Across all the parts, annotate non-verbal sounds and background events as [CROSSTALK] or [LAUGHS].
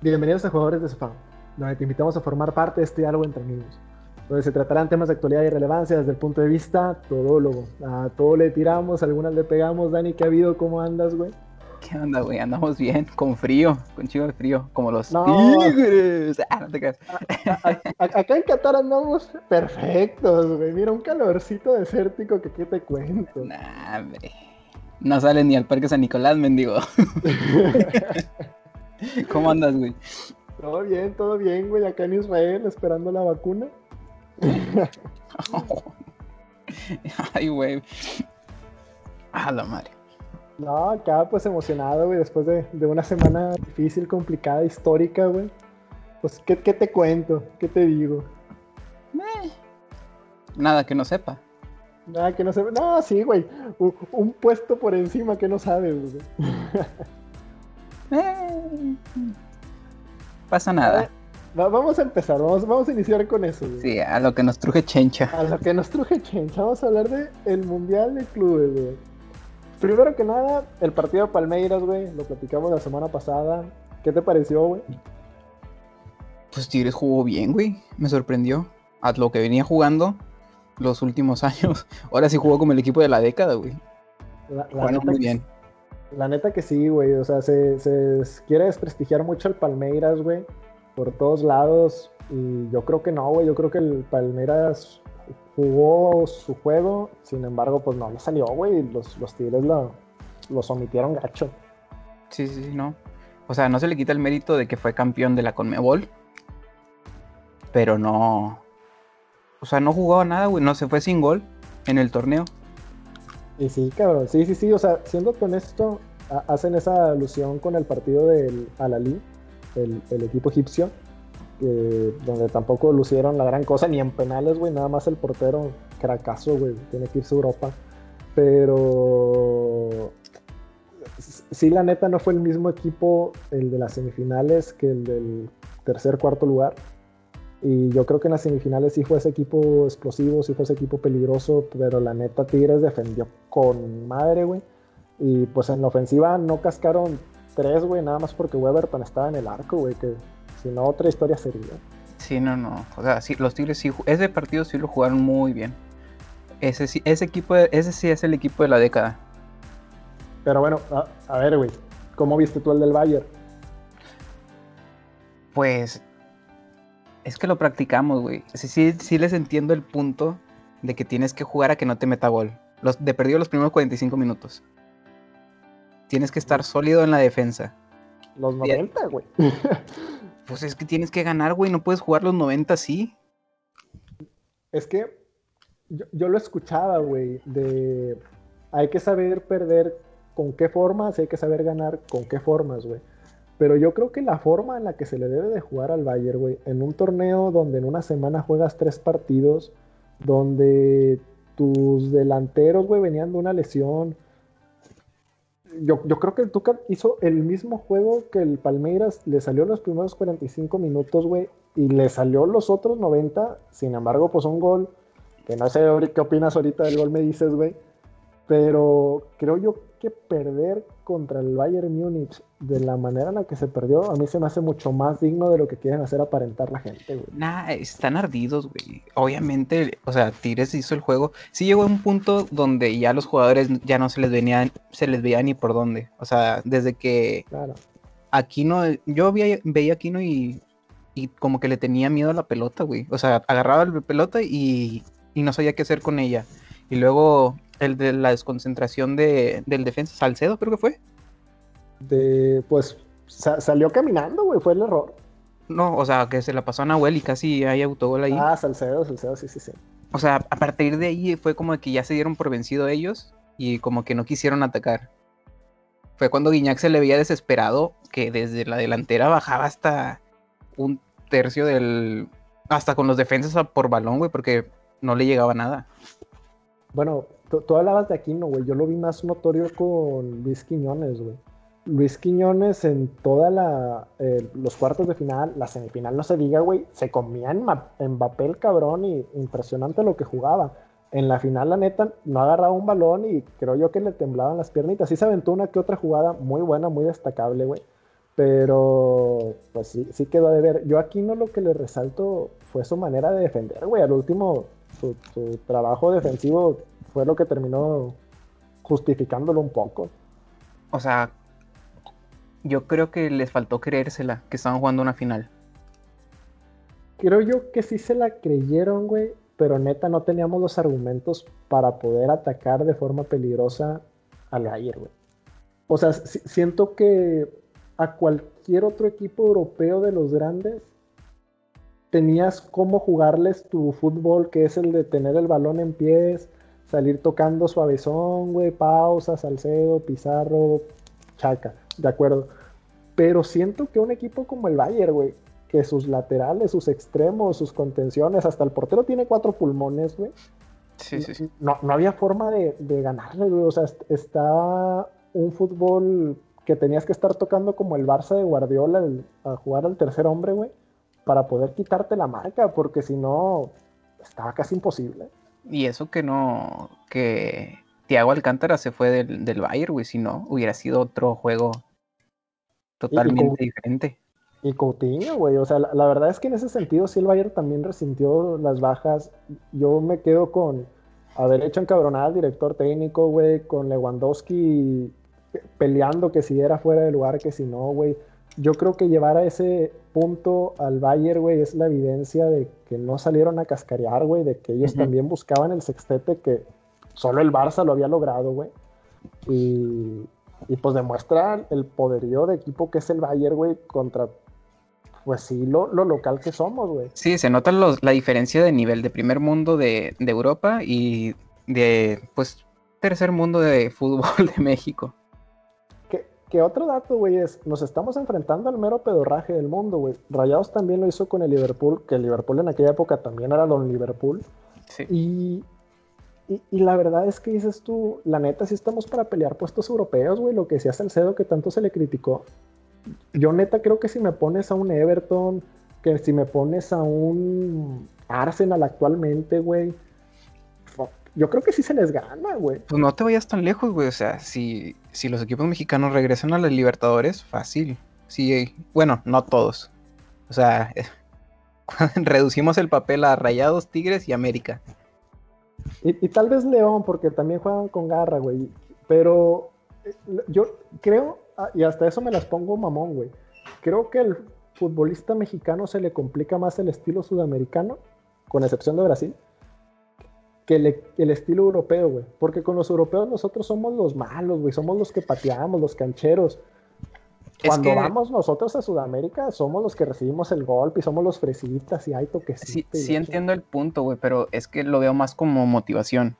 Bienvenidos a Jugadores de Sofá, donde te invitamos a formar parte de este diálogo entre amigos, donde se tratarán temas de actualidad y relevancia desde el punto de vista todólogo. A todo le tiramos, a algunas le pegamos. Dani, ¿qué ha habido? ¿Cómo andas, güey? ¿Qué onda, güey? Andamos bien, con frío, con chivo de frío, como los No. tigres. [LAUGHS] Ah, no te creas. A- a- acá en Qatar andamos perfectos, güey. Mira, un calorcito desértico que qué te cuento. Nah, hombre. No sale ni al Parque San Nicolás, mendigo. [LAUGHS] [LAUGHS] ¿Cómo andas, güey? todo bien, todo bien, güey. Acá en Israel esperando la vacuna. [LAUGHS] Ay, güey. A la madre. No, acá pues emocionado, güey, después de, de una semana difícil, complicada, histórica, güey. Pues, ¿qué, qué te cuento? ¿Qué te digo? Eh, Nada que no sepa. Nada que no se No, sí, güey. Un, puesto por encima que no sabes, güey. [LAUGHS] Eh, Pasa nada. Va- vamos a empezar, vamos, vamos a iniciar con eso, güey. Sí, a lo que nos truje chencha. A lo que nos truje Chencha, vamos a hablar de el Mundial de Clubes, güey. Primero que nada, el partido de Palmeiras, güey, lo platicamos la semana pasada. ¿Qué te pareció, güey? Pues Tigres jugó bien, güey. Me sorprendió. A lo que venía jugando los últimos [LAUGHS] años. Ahora sí jugó como el equipo de la década, güey. La, la Jugaron neta muy bien. La neta que sí, güey. O sea, se, quiere desprestigiar mucho el Palmeiras, güey. Por todos lados. Y yo creo que no, güey. Yo creo que el Palmeiras jugó su juego. Sin embargo, pues no le salió, güey. Los, los Tigres lo, los omitieron gacho. Sí, sí, sí, no. O sea, no se le quita el mérito de que fue campeón de la Conmebol. Pero no. O sea, no jugaba nada, güey. No se fue sin gol en el torneo. Y sí, cabrón. Sí, sí, sí. O sea, siendo honesto, ha- hacen esa alusión con el partido del Al-Ali, el, el equipo egipcio. que- donde tampoco lucieron la gran cosa, ni en penales, güey. Nada más el portero, cracazo, güey. Tiene que irse a Europa. Pero. Sí, la neta no fue el mismo equipo el de las semifinales que el del tercer, cuarto lugar. Y yo creo que en las semifinales sí fue ese equipo explosivo, sí fue ese equipo peligroso, pero la neta Tigres defendió con madre, güey. Y pues en la ofensiva no cascaron tres, güey, nada más porque Weberton estaba en el arco, güey, que si no otra historia sería. Sí, no, no. O sea, sí, los Tigres sí. Ese partido sí lo jugaron muy bien. Ese sí, ese equipo, ese sí es el equipo de la década. Pero bueno, a, a ver, güey, ¿cómo viste tú el del Bayern? Pues es que lo practicamos, güey. Sí, sí, sí les entiendo el punto de que tienes que jugar a que no te meta gol. Los, de perdido los primeros 45 minutos. Tienes que estar sólido en la defensa. Los 90, güey. [LAUGHS] Pues es que tienes que ganar, güey. No puedes jugar los 90 así. Es que yo, yo lo escuchaba, güey, de hay que saber perder con qué formas, hay que saber ganar con qué formas, güey. Pero yo creo que la forma en la que se le debe de jugar al Bayern, güey, en un torneo donde en una semana juegas tres partidos, donde tus delanteros, güey, venían de una lesión. Yo, yo creo que el Tuca hizo el mismo juego que el Palmeiras, le salió los primeros 45 minutos, güey, y le salió los otros 90, sin embargo, pues un gol, que no sé qué opinas ahorita del gol, me dices, güey, pero creo yo que perder contra el Bayern Múnich de la manera en la que se perdió, a mí se me hace mucho más digno de lo que quieren hacer aparentar la gente, güey. Nah, están ardidos, güey. Obviamente, o sea, Tigres hizo el juego. Sí llegó a un punto donde ya los jugadores ya no se les venía, se les veía ni por dónde. O sea, desde que Claro. Aquino, yo veía, veía a Aquino y, y como que le tenía miedo a la pelota, güey. O sea, agarraba la pelota y, y no sabía qué hacer con ella. Y luego el de la desconcentración de, del defensa, Salcedo creo que fue. De, pues sa- salió caminando, güey, fue el error. No, o sea, que se la pasó a Nahuel y casi hay autogol ahí. Ah, Salcedo, Salcedo, sí, sí, sí. O sea, a partir de ahí fue como que ya se dieron por vencido ellos y como que no quisieron atacar. Fue cuando Guiñac se le veía desesperado que desde la delantera bajaba hasta un tercio del... hasta con los defensas por balón, güey, porque no le llegaba nada. Bueno, tú, hablabas de Aquino, güey. Yo lo vi más notorio con Luis Quiñones, güey. Luis Quiñones en toda la eh, los cuartos de final, la semifinal no se diga, güey, se comía en papel cabrón y impresionante lo que jugaba. En la final, la neta, no agarraba un balón y creo yo que le temblaban las piernitas. Sí se aventó una que otra jugada muy buena, muy destacable, güey. Pero, pues sí, sí quedó de ver. Yo aquí no lo que le resalto fue su manera de defender, güey. Al último, su, trabajo defensivo fue lo que terminó justificándolo un poco. O sea, yo creo que les faltó creérsela, que estaban jugando una final. Creo yo que sí se la creyeron, güey, pero neta no teníamos los argumentos para poder atacar de forma peligrosa al Bayern, güey. O sea, siento que a cualquier otro equipo europeo de los grandes tenías cómo jugarles tu fútbol, que es el de tener el balón en pies, salir tocando suavezón, güey, pausa, Salcedo, Pizarro, Chaca, de acuerdo. Pero siento que un equipo como el Bayern, güey, que sus laterales, sus extremos, sus contenciones, hasta el portero tiene cuatro pulmones, güey. Sí, sí, sí. No, había forma de, de ganarle, güey. O sea, está un fútbol que tenías que estar tocando como el Barça de Guardiola a jugar al tercer hombre, güey, para poder quitarte la marca, porque si no, estaba casi imposible. Y eso que no, que Thiago Alcántara se fue del, del Bayern, güey, si no, hubiera sido otro juego totalmente diferente. Y Coutinho, güey, o sea, la, la, verdad es que en ese sentido sí el Bayern también resintió las bajas. Yo me quedo con haber hecho encabronar al director técnico, güey, con Lewandowski peleando que si era fuera de lugar, que si no, güey. Yo creo que llevar a ese punto al Bayern, güey, es la evidencia de que no salieron a cascarear, güey, de que ellos también buscaban el sextete que solo el Barça lo había logrado, güey. Y, y pues demuestra el poderío de equipo que es el Bayern, güey, contra, pues sí, lo, local que somos, güey. Sí, se nota la diferencia de nivel de primer mundo de, de Europa y de, pues, tercer mundo de fútbol de México. Que otro dato, güey, es, nos estamos enfrentando al mero pedorraje del mundo, güey. Rayados también lo hizo con el Liverpool, que el Liverpool en aquella época también era Don Liverpool. Sí. Y, y, la verdad es que dices tú, la neta, sí estamos para pelear puestos europeos, güey, lo que decía Salcedo que tanto se le criticó. Yo neta creo que si me pones a un Everton, que si me pones a un Arsenal actualmente, güey, yo creo que sí se les gana, güey. Pues no te vayas tan lejos, güey. O sea, si, si los equipos mexicanos regresan a las Libertadores, fácil. Sí, bueno, no todos. O sea, [LAUGHS] reducimos el papel a Rayados, Tigres y América. Y, tal vez León, porque también juegan con garra, güey. Pero eh, yo creo, ah, y hasta eso me las pongo mamón, güey. Creo que el futbolista mexicano se le complica más el estilo sudamericano, con excepción de Brasil que el, estilo europeo, güey. Porque con los europeos nosotros somos los malos, güey. Somos los que pateamos, los cancheros. Cuando vamos nosotros a Sudamérica, somos los que recibimos el golpe y somos los fresitas y hay toquecitos. Sí, sí entiendo el punto, güey, pero es que lo veo más como motivación.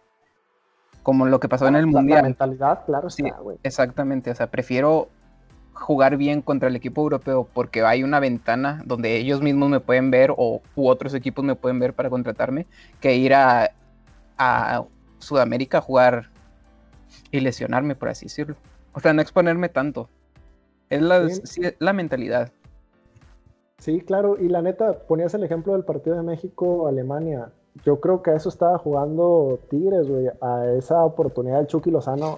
Como lo que pasó en el Mundial. La mentalidad, claro, sí, güey. Exactamente, o sea, prefiero jugar bien contra el equipo europeo porque hay una ventana donde ellos mismos me pueden ver o u otros equipos me pueden ver para contratarme que ir a a Sudamérica a jugar y lesionarme, por así decirlo. O sea, no exponerme tanto. Es la, mentalidad. Sí, claro, y la neta, ponías el ejemplo del partido de México-Alemania. Yo creo que a eso estaba jugando Tigres, güey, a esa oportunidad del Chucky Lozano.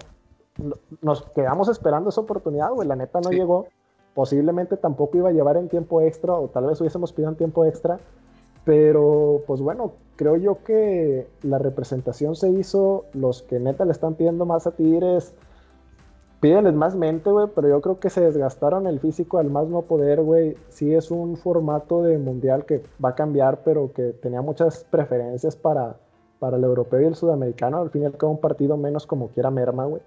Nos quedamos esperando esa oportunidad, güey, la neta no llegó. Posiblemente tampoco iba a llevar en tiempo extra, o tal vez hubiésemos pedido en tiempo extra. Pero, pues bueno, creo yo que la representación se hizo, los que neta le están pidiendo más a Tigres, pídenles más mente, güey, pero yo creo que se desgastaron el físico al más no poder, güey. Sí es un formato de mundial que va a cambiar, pero que tenía muchas preferencias para, para el europeo y el sudamericano. Al fin y un partido menos como quiera merma, güey.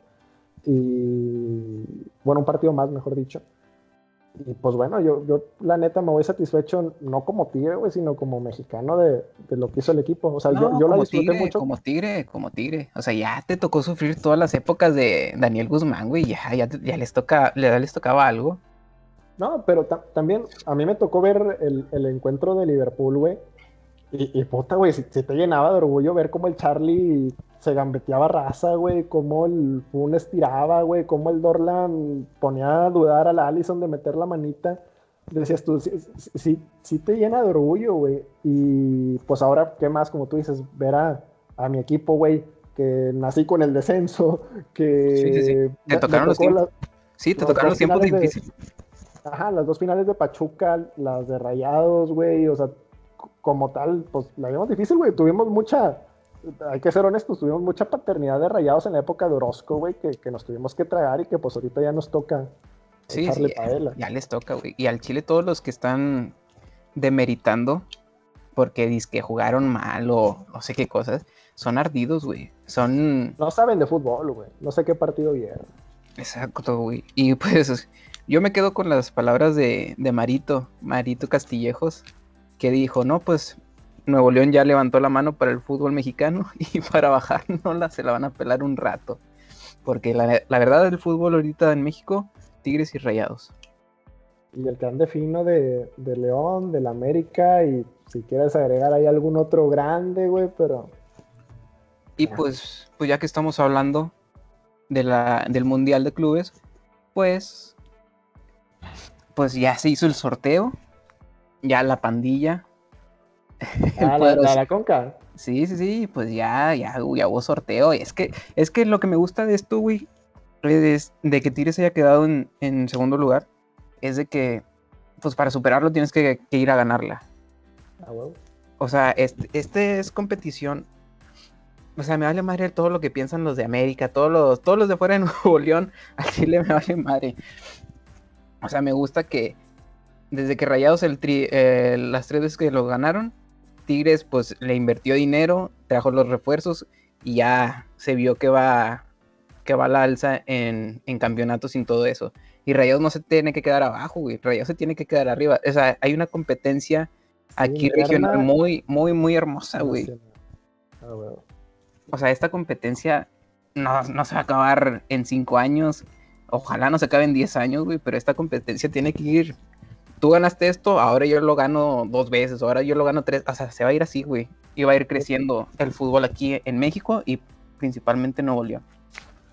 Y bueno, un partido más, mejor dicho. Y pues bueno, yo, yo la neta me voy satisfecho, no como tigre, güey, sino como mexicano de, lo que hizo el equipo. O sea, yo, yo la disfruté mucho. Como tigre, como tigre. O sea, ya te tocó sufrir todas las épocas de Daniel Guzmán, güey. Ya, ya, ya les, toca, ya les tocaba algo. No, pero también a mí me tocó ver el, el encuentro de Liverpool, güey. Y, y puta, güey, si, te llenaba de orgullo ver cómo el Charlie se gambeteaba raza, güey, cómo el Fun estiraba, güey, cómo el Dorlan ponía a dudar a la Allison de meter la manita. Decías tú, sí, sí, te llena de orgullo, güey. Y pues ahora, ¿qué más? Como tú dices, ver a, mi equipo, güey, que nací con el descenso, que... Sí, sí, Te tocaron los tiempos. sí, te tocaron los tiempos difíciles Ajá, las dos finales de Pachuca, las de Rayados, güey, o sea, como tal, pues la vimos difícil, güey. Tuvimos mucha, hay que ser honestos, tuvimos mucha paternidad de Rayados en la época de Orozco, güey, que, que nos tuvimos que tragar y que pues ahorita ya nos toca Sí, sí, ya les toca, güey. Y al Chile todos los que están demeritando porque dicen que jugaron mal o no sé qué cosas, son ardidos, güey. Son... No saben de fútbol, güey. No sé qué partido vieron. Exacto, güey. Y pues yo me quedo con las palabras de, de Marito, Marito Castillejos, que dijo, no, pues Nuevo León ya levantó la mano para el fútbol mexicano [LAUGHS] y para bajar no la se la van a pelar un rato. Porque la, la verdad el fútbol ahorita en México Tigres y Rayados. Y el clan de fino de, León, del América, y si quieres agregar ahí algún otro grande, güey, pero. Y pues, pues ya que estamos hablando de la, del Mundial de Clubes, pues. Pues ya se hizo el sorteo. Ya la pandilla. [LAUGHS] Ah, la, la, conca. Sí, sí, sí, pues ya, ya, ya hubo sorteo. es que, es que lo que me gusta de esto, güey, de que Tigres haya quedado en, segundo lugar es de que, pues para superarlo tienes que, ir a ganarla. Ah, o sea, este, este, es competición. O sea, me vale madre todo lo que piensan los de América, todos los, todos los de fuera de Nuevo León, [LAUGHS] a Chile me vale madre. O sea, me gusta que desde que Rayados el eh, las tres veces que lo ganaron, Tigres pues le invirtió dinero, trajo los refuerzos y ya se vio que va que va a la alza en, campeonatos sin todo eso. Y Rayados no se tiene que quedar abajo, güey. Rayados se tiene que quedar arriba. O sea, hay una competencia aquí regional muy, muy, muy hermosa, güey. Ah, o sea, esta competencia no, se va a acabar en cinco años. Ojalá no se acabe en diez años, güey. Pero esta competencia tiene que ir. Tú ganaste esto, ahora yo lo gano dos veces, ahora yo lo gano tres. O sea, se va a ir así, güey. Y va a ir creciendo el fútbol aquí en México y principalmente en Nuevo León.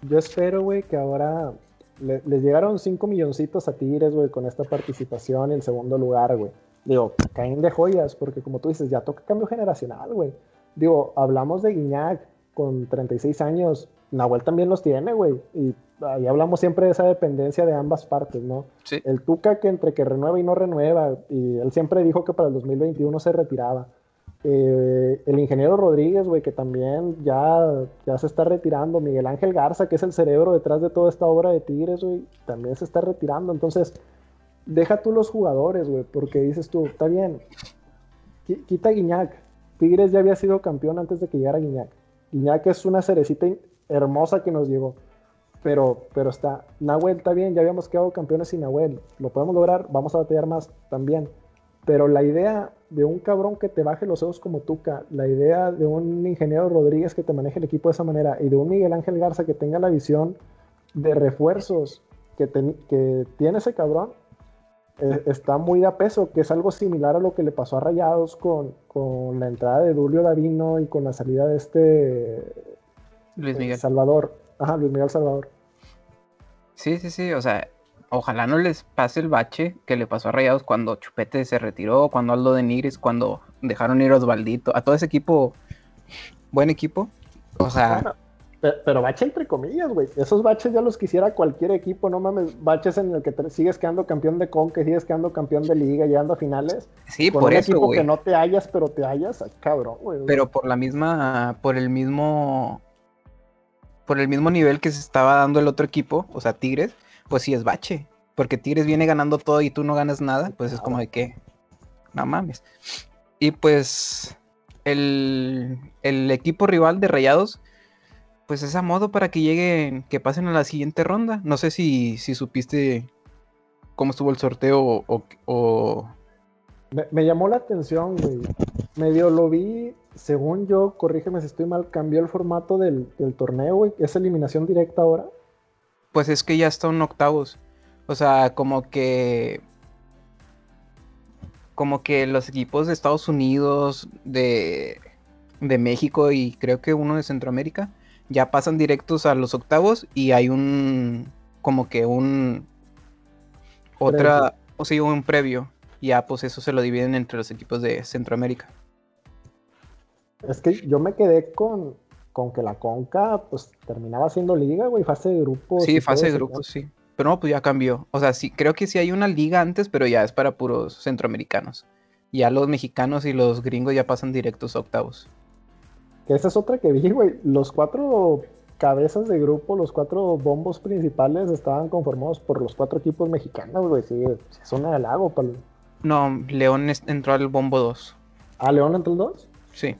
Yo espero, güey, que ahora le, les llegaron 5 milloncitos a Tigres, güey, con esta participación en segundo lugar, güey. Digo, caen de joyas, porque como tú dices, ya toca cambio generacional, güey. Digo, hablamos de Guiñac con 36 años, Nahuel también los tiene, güey. Y ahí hablamos siempre de esa dependencia de ambas partes, ¿no? Sí. El Tuca que entre que renueva y no renueva, y él siempre dijo que para el 2021 se retiraba. Eh, el ingeniero Rodríguez, güey, que también ya, ya se está retirando. Miguel Ángel Garza, que es el cerebro detrás de toda esta obra de Tigres, güey, también se está retirando. Entonces, deja tú los jugadores, güey, porque dices tú, está bien, quita Guiñac. Tigres ya había sido campeón antes de que llegara Guiñac. Guiñac es una cerecita hermosa que nos llegó. Pero, pero está, Nahuel está bien, ya habíamos quedado campeones sin Nahuel. Lo podemos lograr, vamos a batallar más también. Pero la idea de un cabrón que te baje los ojos como Tuca, la idea de un ingeniero Rodríguez que te maneje el equipo de esa manera y de un Miguel Ángel Garza que tenga la visión de refuerzos que, que tiene ese cabrón, eh, está muy de peso, que es algo similar a lo que le pasó a Rayados con, con la entrada de Julio Davino y con la salida de este Luis Miguel Salvador. Ajá, Luis Miguel Salvador. Sí, sí, sí, o sea, ojalá no les pase el bache que le pasó a Rayados cuando Chupete se retiró, cuando Aldo de Nigris, cuando dejaron ir a Osvaldito, a todo ese equipo, buen equipo. O sea. pero, bache entre comillas, güey. Esos baches ya los quisiera cualquier equipo, no mames. Baches en el que sigues quedando campeón de Conque, sigues quedando campeón de Liga, llegando a finales. Sí, por un eso, equipo que no te hallas, pero te hallas, cabrón, güey. Pero por la misma, por el mismo, por el mismo nivel que se estaba dando el otro equipo, o sea, Tigres pues sí es bache. Porque Tigres viene ganando todo y tú no ganas nada, pues es como de que, no mames. Y pues el, equipo rival de Rayados, pues es a modo para que lleguen, que pasen a la siguiente ronda. No sé si, si supiste cómo estuvo el sorteo o... Me, llamó la atención, güey. Medio lo vi, según yo, corrígeme si estoy mal, cambió el formato del, del torneo, güey. ¿Es eliminación directa ahora? pues es que ya están octavos. O sea, como que. Como que los equipos de Estados Unidos, de, de México y creo que uno de Centroamérica ya pasan directos a los octavos y hay un. Como que un. Otra. O sea, un previo. Y ya, pues eso se lo dividen entre los equipos de Centroamérica. Es que yo me quedé con, con que la Conca pues terminaba siendo liga, güey, fase de grupos. Sí, fase de grupos, sí. Pero no, pues ya cambió. O sea, sí, creo que sí hay una liga antes, pero ya es para puros centroamericanos. Ya los mexicanos y los gringos ya pasan directos a octavos. Que esa es otra que vi, güey. Los cuatro cabezas de grupo, los cuatro bombos principales estaban conformados por los cuatro equipos mexicanos, güey. Sí, es un halago para No, León entró al bombo 2. ¿Ah, León entró al 2? Sí.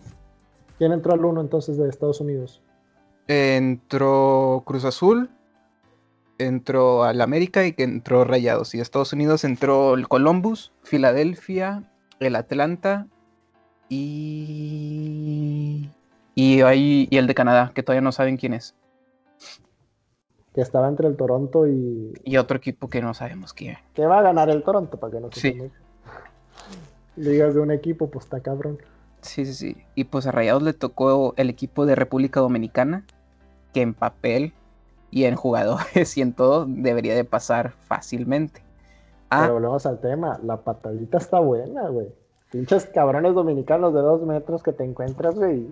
¿Quién entró al 1 entonces de Estados Unidos? Entró Cruz Azul, entró al América y que entró Rayados. Y Estados Unidos entró el Columbus, Filadelfia, el Atlanta y. Y, ahí, y el de Canadá, que todavía no saben quién es. Que estaba entre el Toronto y. Y otro equipo que no sabemos quién. Que va a ganar el Toronto, para que no se sí. Ligas de un equipo, pues está cabrón. Sí, sí, sí. Y pues a Rayados le tocó el equipo de República Dominicana, que en papel y en jugadores [LAUGHS] y en todo debería de pasar fácilmente. Ah, Pero volvemos al tema, la patadita está buena, güey. Pinches cabrones dominicanos de dos metros que te encuentras, güey,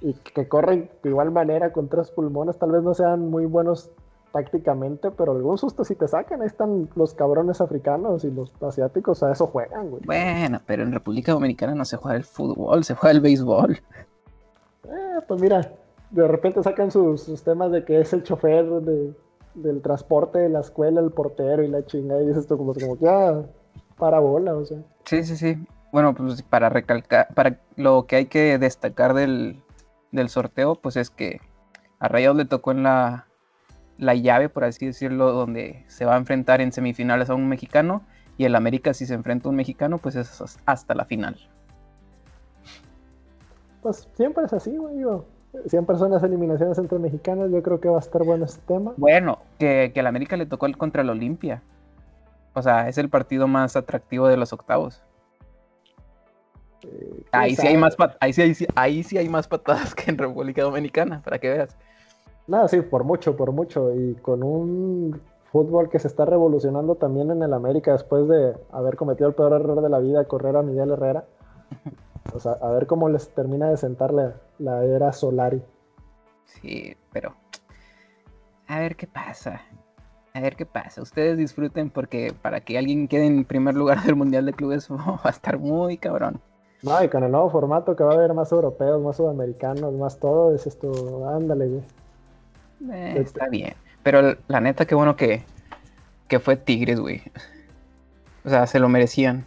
y que corren de igual manera con tres pulmones, tal vez no sean muy buenos tácticamente, pero algún susto si te sacan, ahí están los cabrones africanos y los asiáticos, a eso juegan, güey. Bueno, pero en República Dominicana no se juega el fútbol, se juega el béisbol. Eh, pues mira, de repente sacan sus, temas de que es el chofer del transporte de la escuela, el portero y la chinga, y dices tú como, como que ah, para bola, o sea. Sí, sí, sí. Bueno, pues para recalcar, para lo que hay que destacar del, del sorteo, pues es que a Rayados le tocó en la, la llave, por así decirlo, donde se va a enfrentar en semifinales a un mexicano y el América si se enfrenta a un mexicano, pues es hasta la final. Pues siempre es así, güey. Siempre son las eliminaciones entre mexicanos. Yo creo que va a estar bueno este tema. Bueno, que, que el América le tocó el contra el Olimpia. O sea, es el partido más atractivo de los octavos. Eh, ahí, sí hay más ahí, sí, ahí, sí hay más patadas [LAUGHS] que en República Dominicana, para que veas. Nada, sí, por mucho, por mucho. Y con un fútbol que se está revolucionando también en el América después de haber cometido el peor error de la vida, correr a Miguel Herrera. O sea, a ver cómo les termina de sentar la, era Solari. Sí, pero a ver qué pasa. A ver qué pasa. Ustedes disfruten porque para que alguien quede en primer lugar del Mundial de Clubes [LAUGHS] va a estar muy cabrón. No, y con el nuevo formato que va a haber más europeos, más sudamericanos, más todo, es esto, ándale, güey. Eh, está bien. Pero la neta, qué bueno que, que fue Tigres, güey. O sea, se lo merecían.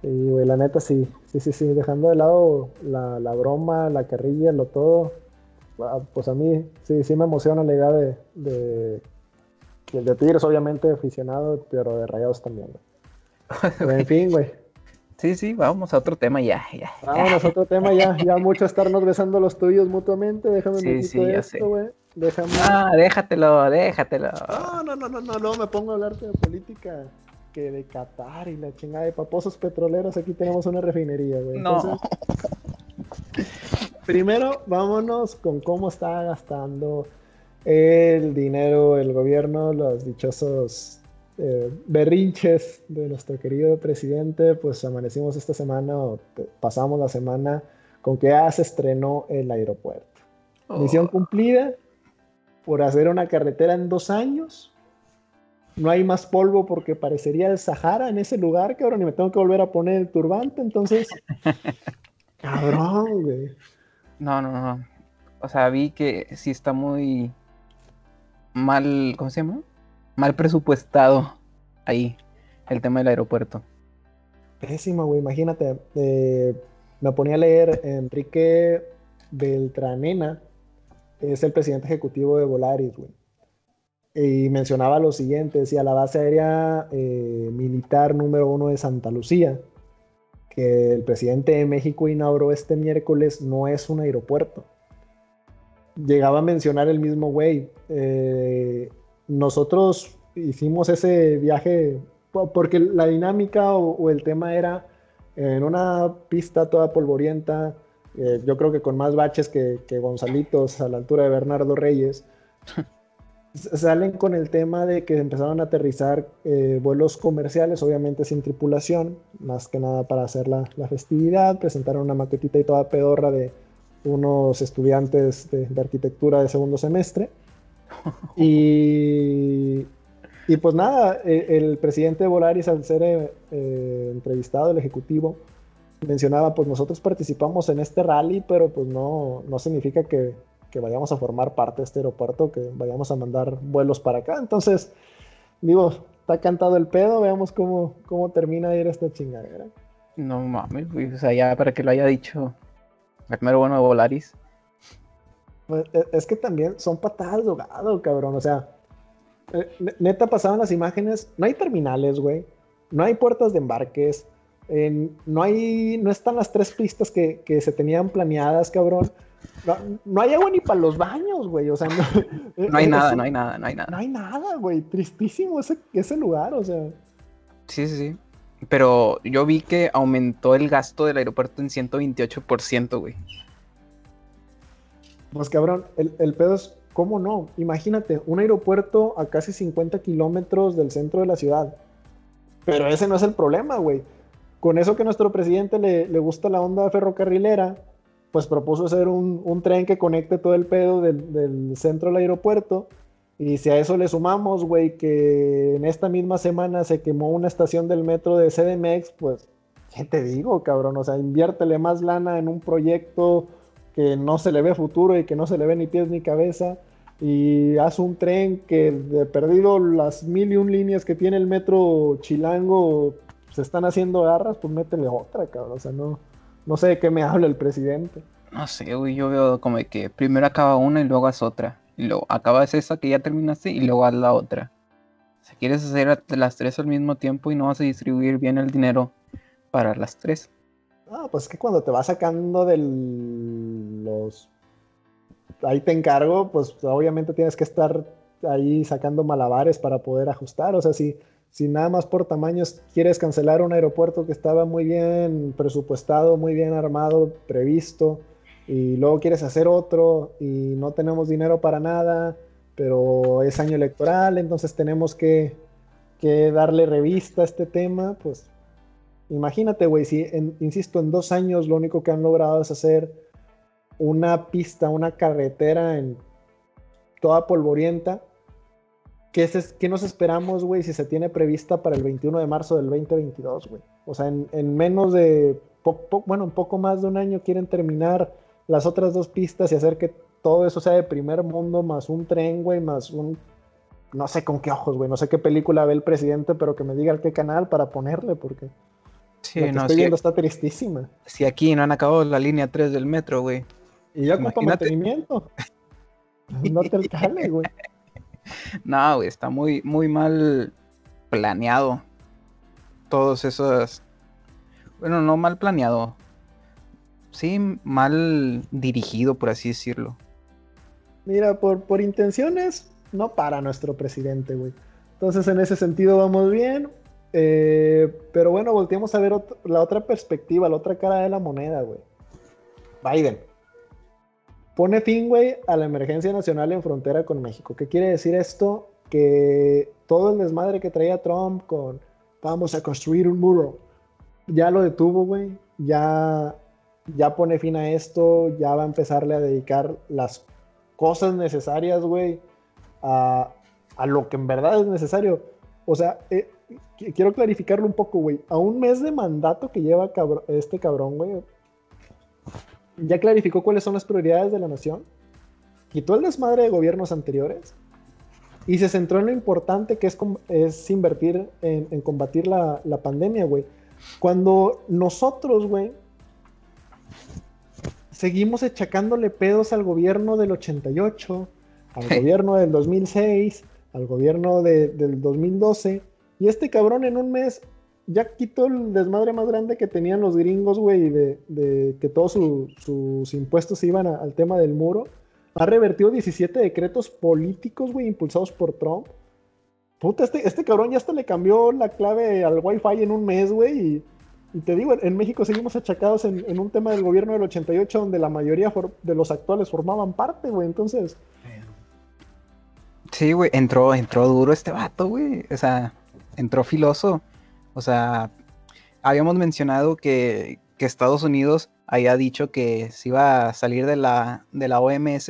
Sí, güey, la neta sí. Sí, sí, sí. Dejando de lado la, broma, la carrilla, lo todo. Ah, pues a mí sí, sí me emociona la idea de, de, de Tigres, obviamente aficionado, pero de Rayados también. [LAUGHS] en fin, güey. Sí, sí, vamos a otro tema ya. ya Vámonos a otro tema ya. Ya mucho estarnos besando los tuyos mutuamente. Déjame sí, sí, esto, güey. Déjame. Ah, déjatelo, déjatelo. No, no, no, no, no, no, me pongo a hablar de política que de Qatar y la chingada de paposos petroleros. Aquí tenemos una refinería, güey. no. primero, vámonos con cómo está gastando el dinero el gobierno, los dichosos eh, berrinches de nuestro querido presidente, pues amanecimos esta semana, o pasamos la semana con que ya se estrenó el aeropuerto. Misión oh. cumplida por hacer una carretera en dos años. No hay más polvo porque parecería el Sahara en ese lugar, cabrón, y me tengo que volver a poner el turbante, entonces. [LAUGHS] cabrón, güey. No, no, no. O sea, vi que sí está muy mal, ¿cómo se llama? Mal presupuestado ahí el tema del aeropuerto. Pésimo, güey. Imagínate, eh, me ponía a leer Enrique Beltranena, es el presidente ejecutivo de Volaris, güey. Y mencionaba lo siguiente, decía la base aérea eh, militar número uno de Santa Lucía, que el presidente de México inauguró este miércoles, no es un aeropuerto. Llegaba a mencionar el mismo güey. Eh, nosotros hicimos ese viaje porque la dinámica o, el tema era en una pista toda polvorienta, eh, yo creo que con más baches que, Gonzalitos a la altura de Bernardo Reyes, [LAUGHS] salen con el tema de que empezaron a aterrizar eh, vuelos comerciales, obviamente sin tripulación, más que nada para hacer la, festividad, presentaron una maquetita y toda pedorra de unos estudiantes de arquitectura de segundo semestre Y, y pues nada, e, el, presidente de Volaris al ser eh, eh, entrevistado, el ejecutivo, mencionaba, pues nosotros participamos en este rally, pero pues no, no significa que, que vayamos a formar parte de este aeropuerto, que vayamos a mandar vuelos para acá. Entonces, digo, está cantado el pedo, veamos cómo, cómo termina de ir esta chingadera. No mames, o sea, ya para que lo haya dicho el primero bueno de Volaris. Pues, e, es que también son patadas de hogado, cabrón, o sea, eh, neta pasaban las imágenes, no hay terminales, güey, no hay puertas de embarques, no hay, no están las tres pistas que, que se tenían planeadas, cabrón. No, hay agua ni para los baños, güey. O sea, no, [LAUGHS] no hay nada, no hay nada, no hay nada. No hay nada, güey. Tristísimo ese, ese lugar, o sea. Sí, sí, sí. Pero yo vi que aumentó el gasto del aeropuerto en 128%, güey. Pues cabrón, el, el pedo es, ¿cómo no? Imagínate, un aeropuerto a casi 50 kilómetros del centro de la ciudad. Pero ese no es el problema, güey. Con eso que nuestro presidente le, le gusta la onda ferrocarrilera, pues propuso hacer un, tren que conecte todo el pedo del, centro al aeropuerto. Y si a eso le sumamos, güey, que en esta misma semana se quemó una estación del metro de CDMX, pues, ¿qué te digo, cabrón? O sea, inviértele más lana en un proyecto que no se le ve futuro y que no se le ve ni pies ni cabeza. Y haz un tren que de perdido las mil y un líneas que tiene el metro chilango se están haciendo garras, pues métele otra, cabrón. O sea, no, no sé de qué me [LAUGHS] habla el presidente. No sé, güey, yo veo como que primero acaba una y luego haz otra. Y acabas esa que ya terminaste y luego haz la otra. Si quieres hacer las tres al mismo tiempo y no vas a distribuir bien el dinero para las tres. Ah, pues es que cuando te vas sacando de los... Ahí te encargo, pues obviamente tienes que estar ahí sacando malabares para poder ajustar. O sea, si si nada más por tamaños quieres cancelar un aeropuerto que estaba muy bien presupuestado, muy bien armado, previsto, y luego quieres hacer otro y no tenemos dinero para nada, pero es año electoral, entonces tenemos que, darle revista a este tema, pues imagínate, güey, si, insisto, en dos años lo único que han logrado es hacer una pista, una carretera en toda polvorienta, ¿Qué, es, ¿Qué, nos esperamos, güey, si se tiene prevista para el 21 de marzo del 2022, güey? O sea, en, menos de, bueno, un poco más de un año quieren terminar las otras dos pistas y hacer que todo eso sea de primer mundo, más un tren, güey, más un... No sé con qué ojos, güey, no sé qué película ve el presidente, pero que me diga qué canal para ponerle, porque... Sí, que no, estoy viendo está tristísima. Si aquí no han acabado la línea 3 del metro, güey. Y ya con mantenimiento. [LAUGHS] no te alcale, güey. no, güey, está muy, muy mal planeado. Todos esos. Bueno, no mal planeado. Sí, mal dirigido, por así decirlo. Mira, por, por intenciones, no para nuestro presidente, güey. Entonces, en ese sentido, vamos bien. Eh, pero bueno, volteamos a ver la otra perspectiva, la otra cara de la moneda, güey. Biden pone fin, güey, a la emergencia nacional en frontera con México. ¿Qué quiere decir esto? Que todo el desmadre que traía Trump con vamos a construir un muro, ya lo detuvo, güey. Ya, ya pone fin a esto, ya va a empezarle a dedicar las cosas necesarias, güey, a, lo que en verdad es necesario. O sea, eh, quiero clarificarlo un poco, güey. A un mes de mandato que lleva este cabrón, güey, ya clarificó cuáles son las prioridades de la nación, quitó el desmadre de gobiernos anteriores y se centró en lo importante que es, es invertir en, combatir la, pandemia, güey. Cuando nosotros, güey, seguimos echacándole pedos al gobierno del 88, al gobierno del 2006, al gobierno del 2012, y este cabrón en un mes ya quitó el desmadre más grande que tenían los gringos, güey, de, que todos sus impuestos iban al tema del muro. Ha revertido 17 decretos políticos, güey, impulsados por Trump. Puta, este, este cabrón ya hasta le cambió la clave al Wi-Fi en un mes, güey. Y, te digo, en México seguimos achacados en, un tema del gobierno del 88, donde la mayoría de los actuales formaban parte, güey. Entonces. Sí, güey, entró, entró duro este vato, güey. O sea, entró filoso. O sea, habíamos mencionado que, Estados Unidos había dicho que se iba a salir de la, de la OMS,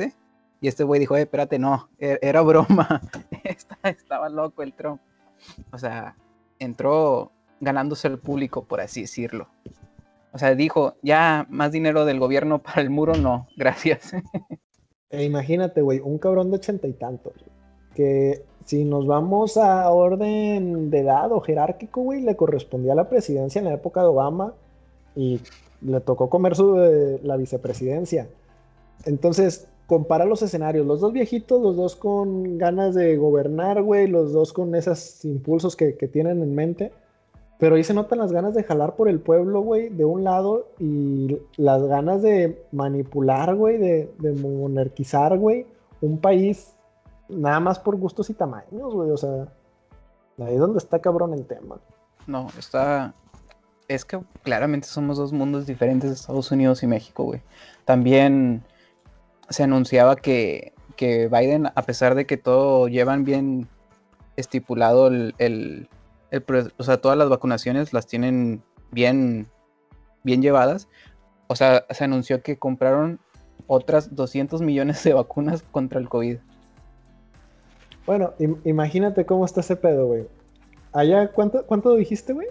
Y este güey dijo, eh, espérate, no, e-, era broma. [LAUGHS] Estaba loco el Trump. O sea, entró ganándose el público, por así decirlo. O sea, dijo, ya más dinero del gobierno para el muro, no, [LAUGHS] gracias. E imagínate, güey, un cabrón de ochenta y tantos, que si nos vamos a orden de edad o jerárquico, güey, le correspondía a la presidencia en la época de Obama y le tocó comer su, eh, la vicepresidencia. Entonces, compara los escenarios, los dos viejitos, los dos con ganas de gobernar, güey, los dos con esos impulsos que, tienen en mente, pero ahí se notan las ganas de jalar por el pueblo, güey, de un lado, y las ganas de manipular, güey, de, de monarquizar, güey, un país nada más por gustos y tamaños, güey, o sea, ahí es donde está cabrón el tema. No, está... Es que claramente somos dos mundos diferentes, Estados Unidos y México, güey. También se anunciaba que, Biden, a pesar de que todo llevan bien estipulado el, el, o sea, todas las vacunaciones las tienen bien, bien llevadas. O sea, se anunció que compraron otras 200 millones de vacunas contra el COVID. Bueno, imagínate cómo está ese pedo, güey. Allá, ¿cuánto, cuánto dijiste, güey?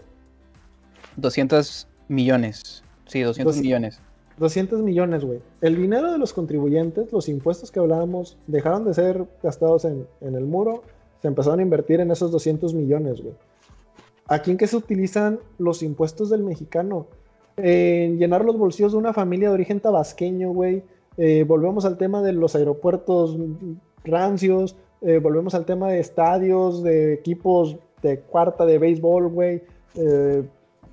200 millones. Sí, 200 millones. 200 millones, güey. El dinero de los contribuyentes, los impuestos que hablábamos, dejaron de ser gastados en, el muro, se empezaron a invertir en esos 200 millones, güey. ¿Aquí en qué se utilizan los impuestos del mexicano? En llenar los bolsillos de una familia de origen tabasqueño, güey. Eh, volvemos al tema de los aeropuertos rancios, eh, volvemos al tema de estadios, de equipos de cuarta de béisbol, güey. Eh,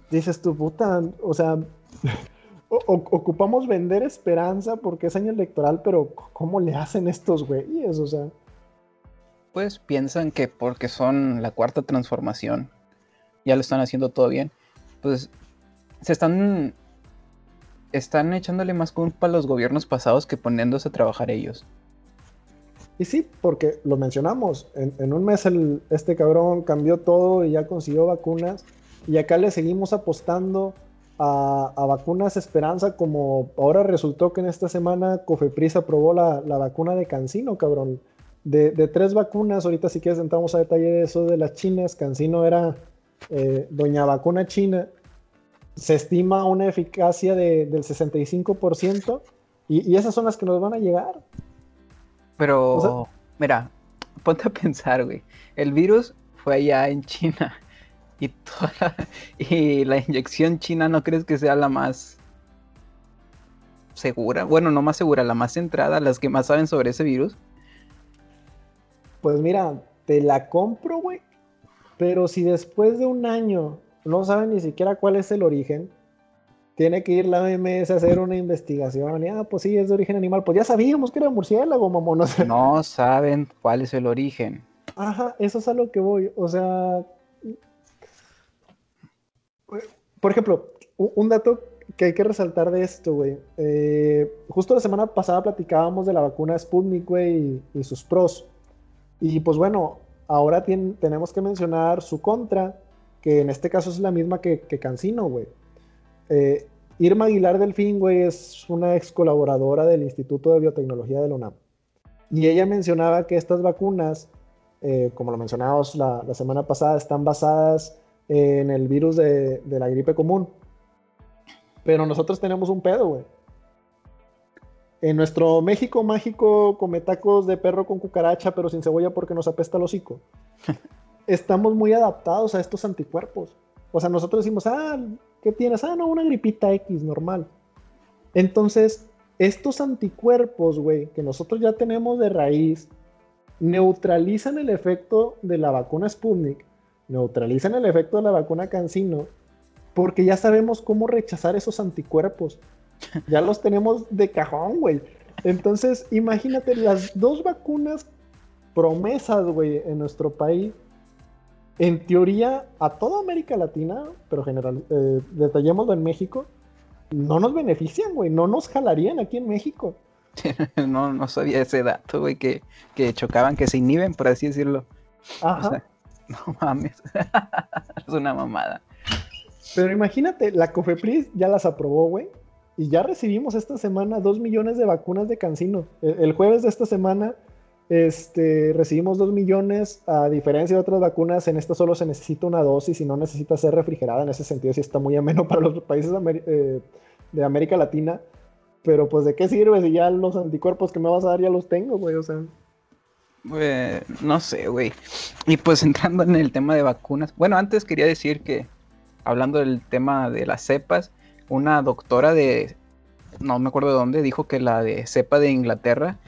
dices tu puta, o sea, [LAUGHS] ocupamos vender esperanza porque es año electoral, pero ¿cómo le hacen estos güeyes? O sea. Pues piensan que porque son la cuarta transformación, ya lo están haciendo todo bien. Pues se están. Están echándole más culpa a los gobiernos pasados que poniéndose a trabajar ellos. Y sí, porque lo mencionamos, en, un mes este cabrón cambió todo y ya consiguió vacunas, y acá le seguimos apostando a, vacunas Esperanza, como ahora resultó que en esta semana Cofepris aprobó la, vacuna de Cancino, cabrón. De, tres vacunas, ahorita si quieres entramos a detalle de eso de las chinas, Cancino era eh, doña vacuna china, se estima una eficacia del 65% y, y, esas son las que nos van a llegar. Pero, mira, ponte a pensar, güey, el virus fue allá en China y, toda y la inyección china no crees que sea la más segura, bueno, no más segura, la más centrada, las que más saben sobre ese virus. Pues mira, te la compro, güey. Pero si después de un año no saben ni siquiera cuál es el origen, tiene que ir la OMS a hacer una investigación. Y, ah, pues sí, es de origen animal. Pues ya sabíamos que era murciélago, mamón. No saben cuál es el origen. Ajá, eso es a lo que voy. O sea, por ejemplo, un dato que hay que resaltar de esto, güey. Eh, justo la semana pasada platicábamos de la vacuna Sputnik, güey, y, sus pros. Y pues bueno, ahora tenemos que mencionar su contra, que en este caso es la misma que, que Cancino, güey. Eh, Irma Aguilar Delfín, güey, es una ex colaboradora del Instituto de Biotecnología de la UNAM. Y ella mencionaba que estas vacunas, eh, como lo mencionamos la, la semana pasada, están basadas en el virus de, la gripe común. Pero nosotros tenemos un pedo, güey. En nuestro México mágico come tacos de perro con cucaracha, pero sin cebolla porque nos apesta el hocico. [LAUGHS] Estamos muy adaptados a estos anticuerpos. O sea, nosotros decimos, ah, ¿qué tienes? Ah, no, una gripita X normal. Entonces, estos anticuerpos, güey, que nosotros ya tenemos de raíz, neutralizan el efecto de la vacuna Sputnik neutralizan el efecto de la vacuna Cancino, porque ya sabemos cómo rechazar esos anticuerpos. [LAUGHS] Ya los tenemos de cajón, güey. Entonces, imagínate las dos vacunas promesas, güey, en nuestro país. En teoría, a toda América Latina, pero general, eh, detallémoslo en México, no nos benefician, güey, no nos jalarían aquí en México. [LAUGHS] no, no sabía ese dato, güey, que, que chocaban, que se inhiben, por así decirlo. Ajá. [LAUGHS] No mames. [LAUGHS] es una mamada. Pero imagínate, la Cofepris ya las aprobó, güey. y ya recibimos esta semana dos millones de vacunas de Cancino. El, jueves de esta semana este, recibimos dos millones, a diferencia de otras vacunas, en esta solo se necesita una dosis y no necesita ser refrigerada, en ese sentido sí está muy ameno [LAUGHS] para los países eh, de América Latina, pero pues de qué sirve si ya los anticuerpos que me vas a dar ya los tengo, güey, o sea... No sé, güey. Y pues entrando en el tema de vacunas, bueno, antes quería decir que, hablando del tema de las cepas, una doctora de, no me acuerdo de dónde, dijo que la de cepa de Inglaterra,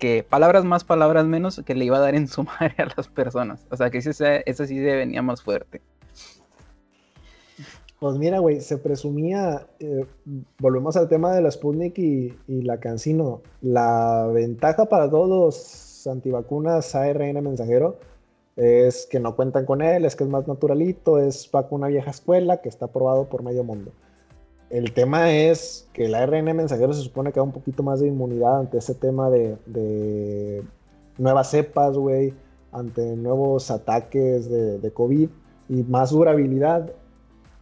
que palabras más, palabras menos, que le iba a dar en su [LAUGHS] madre a las personas. O sea, que esa, esa sí se venía más fuerte. Pues mira, güey, se presumía, eh, volvemos al tema de la Sputnik y, la Cancino. La ventaja para todos los antivacunas ARN mensajero es que no cuentan con él, es que es más naturalito, es vacuna vieja escuela que está aprobado por medio mundo. El tema es que el ARN mensajero se supone que da un poquito más de inmunidad ante ese tema de, nuevas cepas, güey, ante nuevos ataques de, de, COVID y más durabilidad.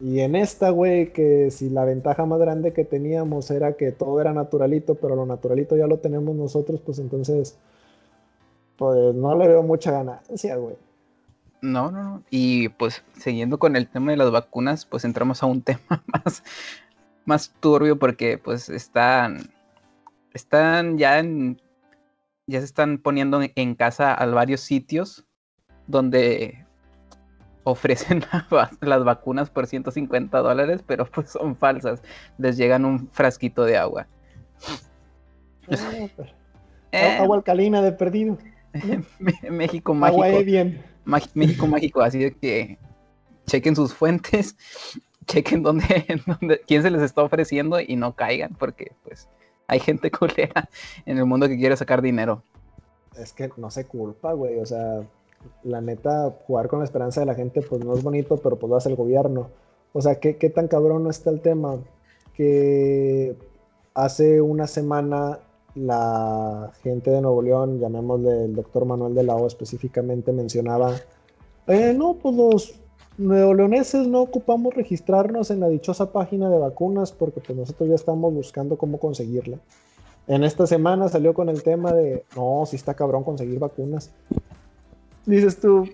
Y en esta, güey, que si la ventaja más grande que teníamos era que todo era naturalito, pero lo naturalito ya lo tenemos nosotros, pues entonces, pues no le veo mucha ganancia, güey. No, no, no. Y pues siguiendo con el tema de las vacunas, pues entramos a un [LAUGHS] tema más, más turbio porque pues están, están ya en, ya se están poniendo en casa a varios sitios donde ofrecen [LAUGHS] las vacunas por 150 dólares, pero pues son falsas. Les llegan un frasquito de agua. Ah, eh. agua alcalina de perdido. [LAUGHS] México mágico. Agua bien. México mágico, así de que chequen sus fuentes chequen [LAUGHS] dónde, quién se les está ofreciendo y no caigan, porque pues hay gente [LAUGHS] culera en el mundo que quiere sacar dinero. Es que no se culpa, güey. O sea, la neta, jugar con la esperanza de la gente, pues no es bonito, pero pues lo hace el gobierno. O sea, ¿qué, qué tan cabrón está el tema? Que hace una semana la gente de Nuevo León, llamémosle el doctor Manuel de la O específicamente, mencionaba, eh, no, pues los neoleoneses no ocupamos registrarnos en la dichosa página de vacunas porque pues nosotros ya estamos buscando cómo conseguirla. En esta semana salió con el tema de, no, si está cabrón conseguir vacunas. Dices tú,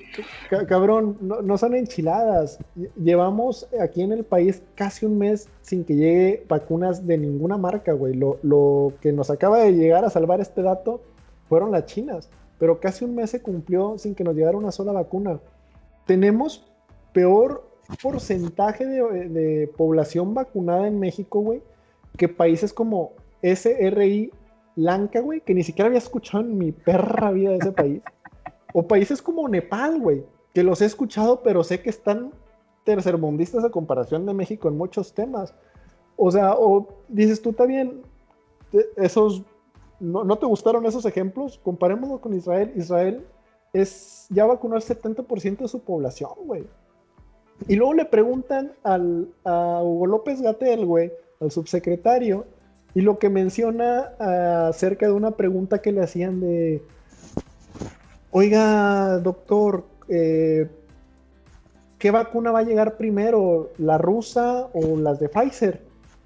cabrón, no, son enchiladas. Llevamos aquí en el país casi un mes sin que llegue vacunas de ninguna marca, güey. Lo, lo que nos acaba de llegar a salvar este dato fueron las chinas, pero casi un mes se cumplió sin que nos llegara una sola vacuna. Tenemos peor porcentaje de, población vacunada en México, güey, que países como SRI Lanka, güey, que ni siquiera había escuchado en mi perra vida de ese país. O países como Nepal, güey, que los he escuchado, pero sé que están tercermundistas a comparación de México en muchos temas. O sea, o dices tú también, esos, no, te gustaron esos ejemplos, comparémoslo con Israel. Israel es, ya vacunó el 70% de su población, güey. Y luego le preguntan al, a Hugo López Gatel, güey, al subsecretario, y lo que menciona acerca de una pregunta que le hacían de, oiga, doctor, eh, ¿qué vacuna va a llegar primero, la rusa o las de Pfizer?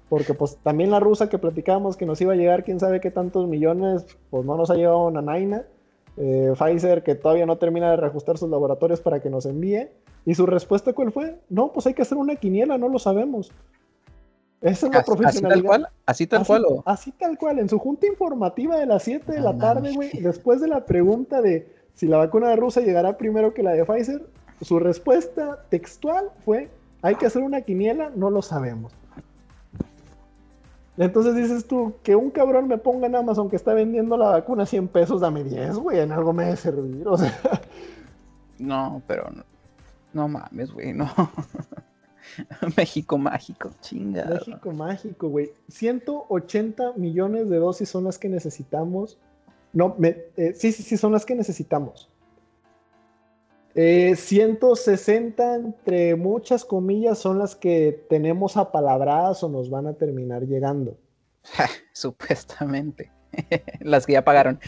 Porque pues también la rusa que platicábamos que nos iba a llegar quién sabe qué tantos millones, pues no nos ha llegado una naina. Eh, Pfizer que todavía no termina de reajustar sus laboratorios para que nos envíe. ¿Y su respuesta cuál fue? No, pues hay que hacer una quiniela, no lo sabemos. Esa es la profesionalidad. ¿Así tal cual? ¿Así tal cual? En su junta informativa de las 7 de la tarde, güey, después de la pregunta de si la vacuna de Rusia llegará primero que la de Pfizer, su respuesta textual fue, hay que hacer una quiniela, no lo sabemos. Entonces dices tú, que un cabrón me ponga en Amazon que está vendiendo la vacuna a 100 pesos, dame 10, güey, en algo me debe servir, o sea. No, pero no mames, güey, no. [LAUGHS] México mágico, chinga. México mágico, güey. 180 millones de dosis son las que necesitamos. No, eh, sí, sí, sí, son las que necesitamos. 160, eh, entre muchas comillas, son las que tenemos apalabradas o nos van a terminar llegando. Supuestamente. [LAUGHS] las que ya pagaron.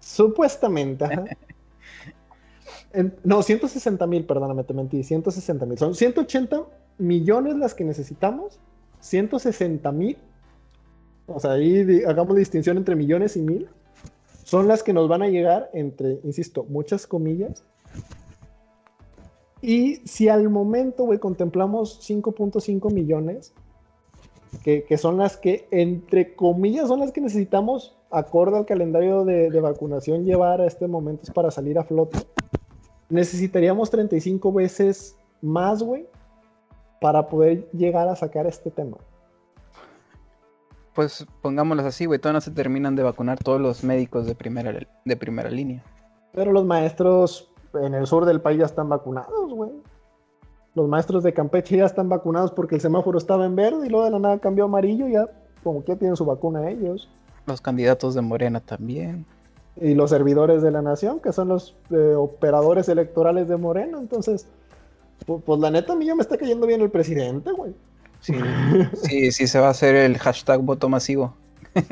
Supuestamente, ajá [LAUGHS] no, 160 mil, perdóname, te mentí, 160 mil. Son 180 millones las que necesitamos, 160 mil o sea, ahí hagamos distinción entre millones y mil, son las que nos van a llegar entre, insisto, muchas comillas. Y si al momento, güey, contemplamos 5.5 millones, que, son las que, entre comillas, son las que necesitamos, acorde al calendario de, de vacunación, llevar a este momento para salir a flote, necesitaríamos 35 veces más, güey, para poder llegar a sacar este tema pues pongámoslo así, güey, todavía no se terminan de vacunar todos los médicos de primera, de primera línea. Pero los maestros en el sur del país ya están vacunados, güey. Los maestros de Campeche ya están vacunados porque el semáforo estaba en verde y luego de la nada cambió a amarillo y ya como que tienen su vacuna ellos. Los candidatos de Morena también. Y los servidores de la nación, que son los eh, operadores electorales de Morena. Entonces, pues, pues, la neta a mí ya me está cayendo bien el presidente, güey. Sí, sí, sí, se va a hacer el hashtag voto masivo.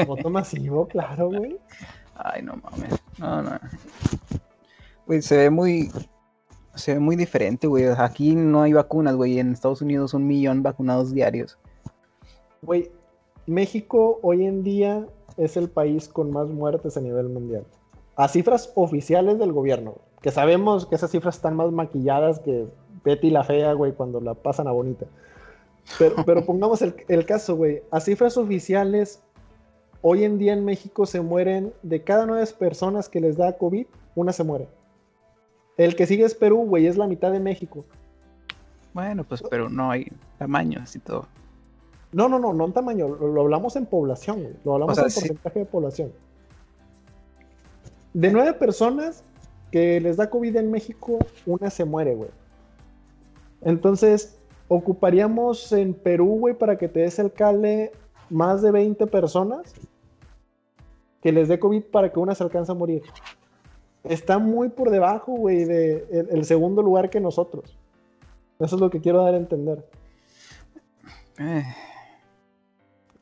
Voto masivo, claro, güey. Ay, no mames. No, no. Güey, se ve muy. Se ve muy diferente, güey. Aquí no hay vacunas, güey. En Estados Unidos un millón vacunados diarios. Güey, México hoy en día es el país con más muertes a nivel mundial. A cifras oficiales del gobierno, que sabemos que esas cifras están más maquilladas que Betty la Fea, güey, cuando la pasan a bonita. Pero, [LAUGHS] pongamos el, caso, güey. A cifras oficiales, hoy en día en México se mueren de cada nueve personas que les da COVID, una se muere. El que sigue es Perú, güey, es la mitad de México. Bueno, pues pero no hay tamaños y todo. No, no, no, no en tamaño, lo, hablamos en población, güey. Lo hablamos en porcentaje de población. De nueve personas que les da COVID en México, una se muere, güey. Entonces, ocuparíamos en Perú, güey, para que te des el cale más de 20 personas que les dé COVID para que una se alcance a morir. Está muy por debajo, güey, de el, segundo lugar que nosotros. Eso es lo que quiero dar a entender. Eh.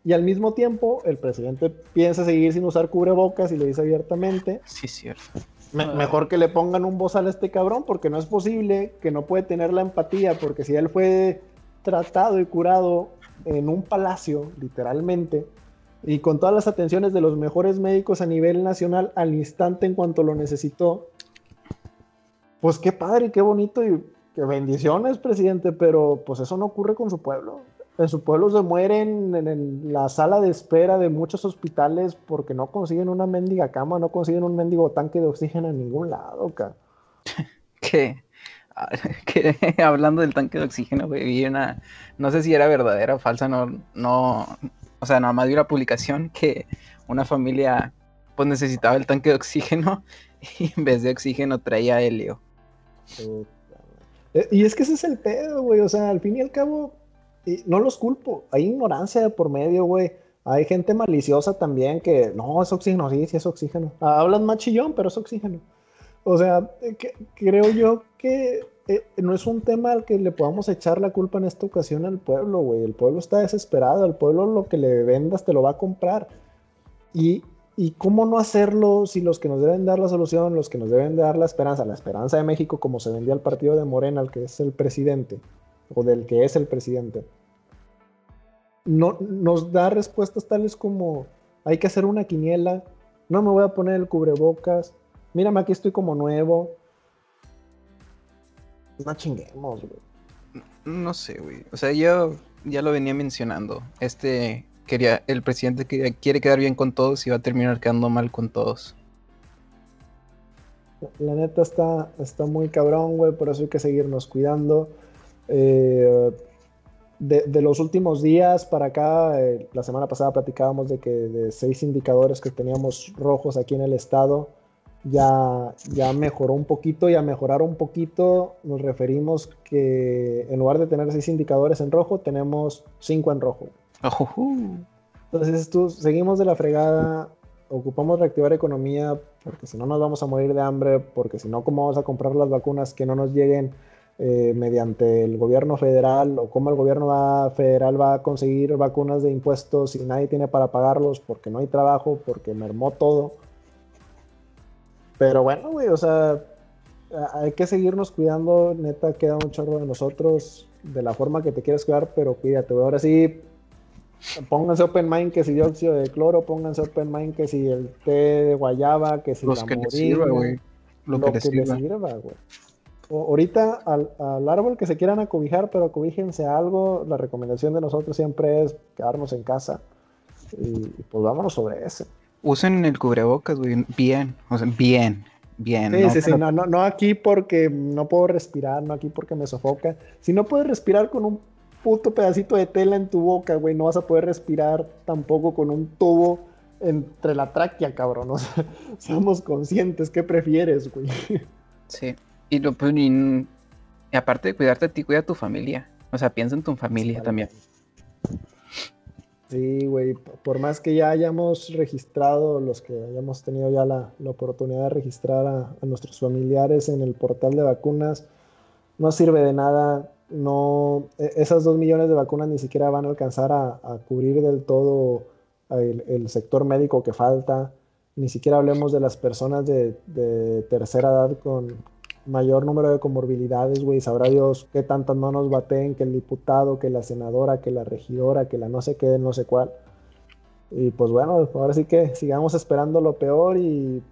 Y al mismo tiempo, el presidente piensa seguir sin usar cubrebocas y le dice abiertamente. Sí, cierto. mejor que le pongan un bozal a este cabrón, porque no es posible que no puede tener la empatía, porque si él fue tratado y curado en un palacio, literalmente, y con todas las atenciones de los mejores médicos a nivel nacional al instante en cuanto lo necesitó, pues qué padre y qué bonito y qué bendiciones, presidente, pero pues eso no ocurre con su pueblo en su pueblo se mueren en, la sala de espera de muchos hospitales porque no consiguen una mendiga cama, no consiguen un mendigo tanque de oxígeno en ningún lado, cara. [LAUGHS] que, [LAUGHS] [LAUGHS] hablando del tanque de oxígeno, vi una, no sé si era verdadera o falsa, no, no, o sea, nada más vi una publicación que una familia pues necesitaba el tanque de oxígeno y en vez de oxígeno traía helio. Y es que ese es el pedo, güey, o sea, al fin y al cabo no los culpo, hay ignorancia por medio, güey. Hay gente maliciosa también que, no, es oxígeno, sí, sí es oxígeno. Hablan más chillón, pero es oxígeno. O sea, eh, creo yo que eh, no es un tema al que le podamos echar la culpa en esta ocasión al pueblo, güey. El pueblo está desesperado, el pueblo lo que le vendas te lo va a comprar. Y, y cómo no hacerlo si los que nos deben dar la solución, los que nos deben dar la esperanza, la esperanza de México, como se vendía al partido de Morena, al que es el presidente, o del que es el presidente, no, nos da respuestas tales como hay que hacer una quiniela, no me voy a poner el cubrebocas, mírame aquí estoy como nuevo. No chinguemos, güey. No sé, güey. O sea, yo ya lo venía mencionando. Este quería, el presidente quiere quedar bien con todos y va a terminar quedando mal con todos. La neta está, está muy cabrón, güey, por eso hay que seguirnos cuidando. Eh, de, los últimos días para acá, eh, la semana pasada platicábamos de que de seis indicadores que teníamos rojos aquí en el estado, ya, ya mejoró un poquito y a mejorar un poquito nos referimos que en lugar de tener seis indicadores en rojo, tenemos cinco en rojo. Entonces tú, seguimos de la fregada, ocupamos reactivar economía porque si no nos vamos a morir de hambre, porque si no, ¿cómo vamos a comprar las vacunas que no nos lleguen? Eh, mediante el gobierno federal o cómo el gobierno federal va a conseguir vacunas de impuestos y nadie tiene para pagarlos porque no hay trabajo, porque mermó todo. Pero bueno, güey, o sea, hay que seguirnos cuidando, neta, queda un chorro de nosotros, de la forma que te quieras cuidar, pero cuídate, güey. Ahora sí, pónganse open mind que si dióxido de cloro, pónganse open mind que si el té de guayaba, que si Los la que morina, sirva, güey. Lo, Lo, que, que les sirva, güey. O- Ahorita al, al árbol que se quieran acobijar, pero acobíjense a algo, la recomendación de nosotros siempre es quedarnos en casa y, y pues vámonos sobre ese. Usen el cubrebocas, güey. Bien. O sea, bien. Bien. Sí, ¿no? sí, sí, no, no, no aquí porque no puedo respirar, no aquí porque me sofoca. Si no puedes respirar con un puto pedacito de tela en tu boca, güey, no vas a poder respirar tampoco con un tubo entre la tráquea, cabrón. [LAUGHS] O sea, seamos conscientes, ¿qué prefieres, güey? Sí. Y, lo, pues, y- y aparte de cuidarte a ti, cuida a tu familia. O sea, piensa en tu familia también. Sí, güey, por más que ya hayamos registrado, los que hayamos tenido ya la, la oportunidad de registrar a, a nuestros familiares en el portal de vacunas, no sirve de nada. No, e- esas dos millones de vacunas ni siquiera van a alcanzar a, a cubrir del todo el, el sector médico que falta. Ni siquiera hablemos de las personas de, de tercera edad con mayor número de comorbilidades, güey. Sabrá Dios qué tantas manos baten, que el diputado, que la senadora, que la regidora, que la no sé qué, no sé cuál. Y pues bueno, ahora sí que sigamos esperando lo peor y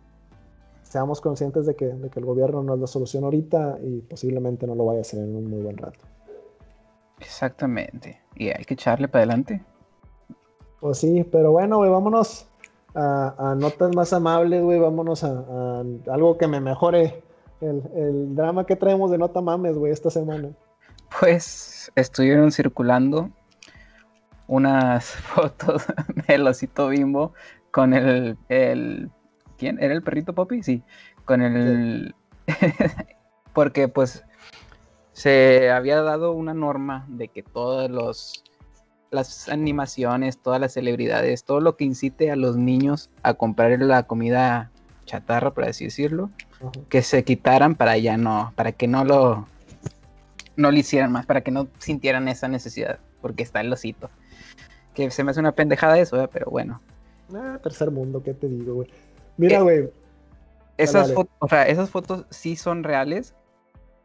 seamos conscientes de que, de que el gobierno no es la solución ahorita y posiblemente no lo vaya a hacer en un muy buen rato. Exactamente. Y hay que echarle para adelante. Pues sí, pero bueno, güey, vámonos a, a notas más amables, güey, vámonos a, a algo que me mejore el, el drama que traemos de Nota Mames, güey, esta semana. Pues estuvieron circulando unas [LAUGHS] fotos del osito bimbo con el, el ¿quién? ¿Era el perrito Poppy? Sí, con el [LAUGHS] porque pues se había dado una norma de que todos los las animaciones, todas las celebridades, todo lo que incite a los niños a comprar la comida chatarra, por así decirlo. Que se quitaran para ya no, para que no lo no lo hicieran más, para que no sintieran esa necesidad, porque está el osito. Que se me hace una pendejada eso, ¿verdad? pero bueno. Ah, tercer mundo, ¿qué te digo, güey? Mira, Eh, güey, Esas, dale. fo- o sea, esas fotos sí son reales,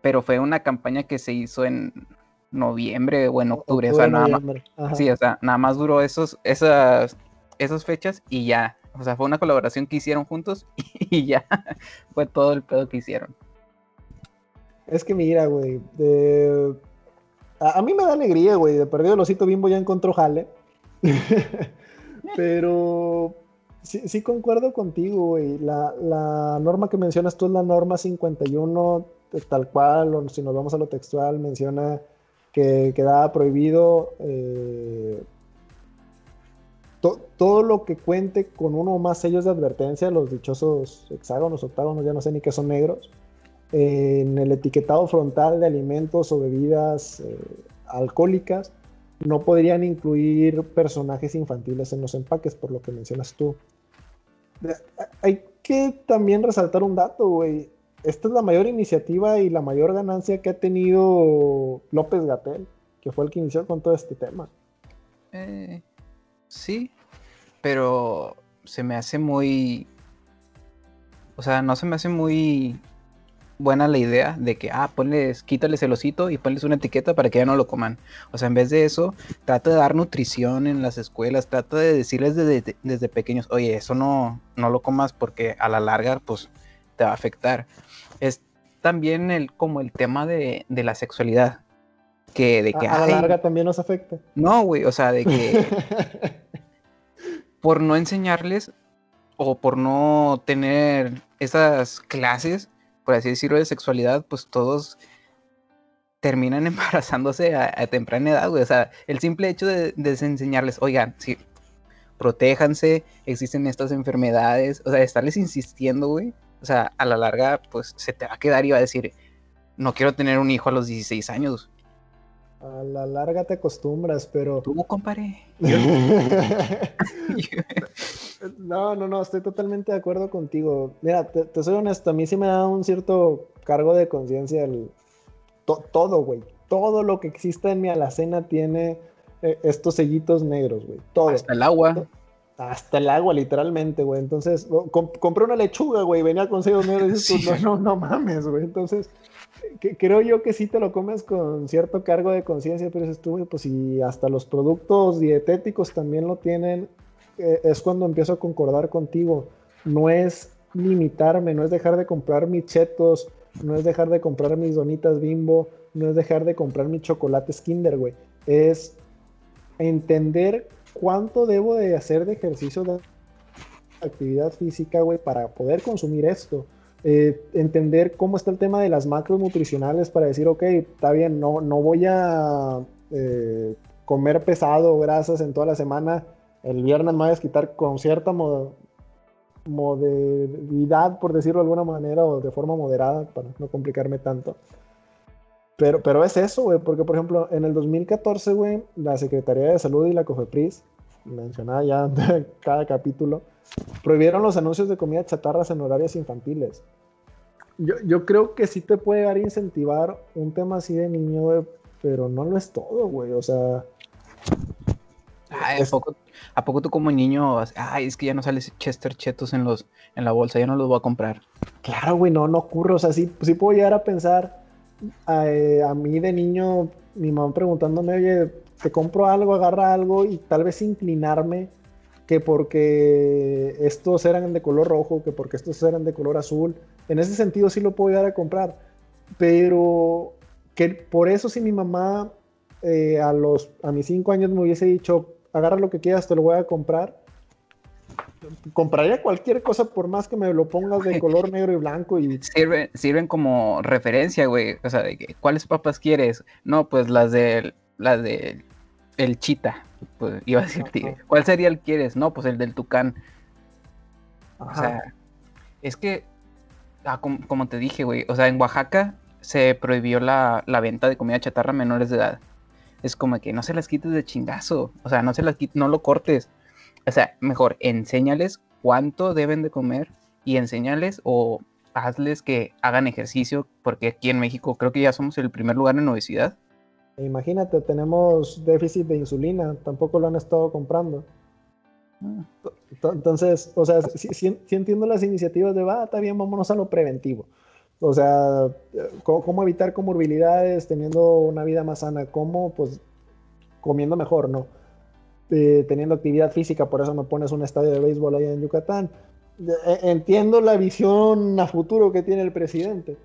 pero fue una campaña que se hizo en noviembre o en octubre, o sea, octubre, nada más, sí, o sea, nada más duró esos, esas, esas fechas y ya. O sea, fue una colaboración que hicieron juntos [LAUGHS] y ya fue todo el pedo que hicieron. Es que mira, güey, a, mí me da alegría, güey, de perdido el osito bimbo ya encontró jale. [LAUGHS] Pero sí, concuerdo contigo, güey. La, norma que mencionas tú es la norma 51, de tal cual, si nos vamos a lo textual, menciona que quedaba prohibido eh, to- todo lo que cuente con uno o más sellos de advertencia, los dichosos hexágonos, octágonos, ya no sé ni qué son negros, en el etiquetado frontal de alimentos o bebidas eh, alcohólicas, no podrían incluir personajes infantiles en los empaques, por lo que mencionas tú. Hay que también resaltar un dato, güey. Esta es la mayor iniciativa y la mayor ganancia que ha tenido López Gatel, que fue el que inició con todo este tema. Eh, sí, pero se me hace muy... O sea, no se me hace muy buena la idea de que, ah, ponles, quítales el osito y ponles una etiqueta para que ya no lo coman. O sea, en vez de eso, trata de dar nutrición en las escuelas, trata de decirles desde, desde pequeños, oye, eso no, no lo comas porque a la larga, pues, te va a afectar. Es también el, como el tema de, de la sexualidad. Que de A, que, a la "Ay, larga también nos afecta. no, güey, o sea, de que [LAUGHS] por no enseñarles o por no tener esas clases, por así decirlo, de sexualidad, pues todos terminan [LAUGHS] embarazándose a, a temprana edad, güey. O sea, el simple hecho de, de enseñarles, oigan, sí, protéjanse, existen estas enfermedades, o sea, estarles insistiendo, güey. O sea, a la larga, pues se te va a quedar y va a decir, no quiero tener un hijo a los 16 años. A la larga te acostumbras, pero... Tú, compadre. [LAUGHS] No, no, no, estoy totalmente de acuerdo contigo. Mira, te, te soy honesto, a mí sí me da un cierto cargo de conciencia el to- todo, güey. Todo lo que exista en mi alacena tiene eh, estos sellitos negros, güey. Todo. Hasta el agua. Hasta el agua, literalmente, güey. Entonces, compré una lechuga, güey, venía con sellos negros y dices Sí. no, no, no mames, güey. Entonces, creo yo que sí te lo comes con cierto cargo de conciencia, pero es tú, pues si hasta los productos dietéticos también lo tienen, eh, es cuando empiezo a concordar contigo. No es limitarme, no es dejar de comprar mis chetos, no es dejar de comprar mis donitas bimbo, no es dejar de comprar mis chocolates Kinder, güey. Es entender cuánto debo de hacer de ejercicio de actividad física, güey, para poder consumir esto. Eh, entender cómo está el tema de las macros nutricionales para decir, ok, está bien, no, no voy a eh, comer pesado, grasas en toda la semana. El viernes me voy a quitar con cierta modalidad, por decirlo de alguna manera, o de forma moderada, para no complicarme tanto. Pero, pero es eso, güey, porque por ejemplo, en el 2014, güey, la Secretaría de Salud y la COFEPRIS, mencionada ya [LAUGHS] cada capítulo, prohibieron los anuncios de comida chatarras en horarios infantiles. Yo, yo creo que sí te puede dar a incentivar un tema así de niño, güey, pero no lo es todo, güey, o sea... Ay, ¿a, poco, ¿A poco tú como niño, ay, es que ya no sale Chester Chetos en, los, en la bolsa, ya no los voy a comprar? Claro, güey, no, no ocurre, o sea, sí, sí puedo llegar a pensar eh, a, mí de niño, mi mamá preguntándome, oye, te compro algo, agarra algo y tal vez inclinarme que porque estos eran de color rojo, que porque estos eran de color azul. En ese sentido sí lo puedo llegar a comprar. Pero que por eso si mi mamá eh, a, los, a mis cinco años me hubiese dicho, agarra lo que quieras, te lo voy a comprar, compraría cualquier cosa por más que me lo pongas de color [LAUGHS] negro y blanco y sirven sirven como referencia güey o sea de que, cuáles papas quieres no pues las de las de el chita pues iba a decirte cuál sería el quieres no pues el del tucán. O sea es que ah, como, te dije güey o sea en Oaxaca se prohibió la, la venta de comida chatarra a menores de edad. Es como que no se las quites de chingazo o sea no se las quites no lo cortes. O sea, mejor, enséñales cuánto deben de comer y enséñales o hazles que hagan ejercicio, porque aquí en México creo que ya somos el primer lugar en obesidad. Imagínate, tenemos déficit de insulina, tampoco lo han estado comprando. Ah. Entonces, o sea, sí, entiendo las iniciativas de, va, está bien, vámonos a lo preventivo. O sea, ¿cómo, evitar comorbilidades teniendo una vida más sana? ¿Cómo? Pues comiendo mejor, ¿no? Eh, teniendo actividad física, por eso me pones un estadio de béisbol allá en Yucatán. Eh, entiendo la visión a futuro que tiene el presidente,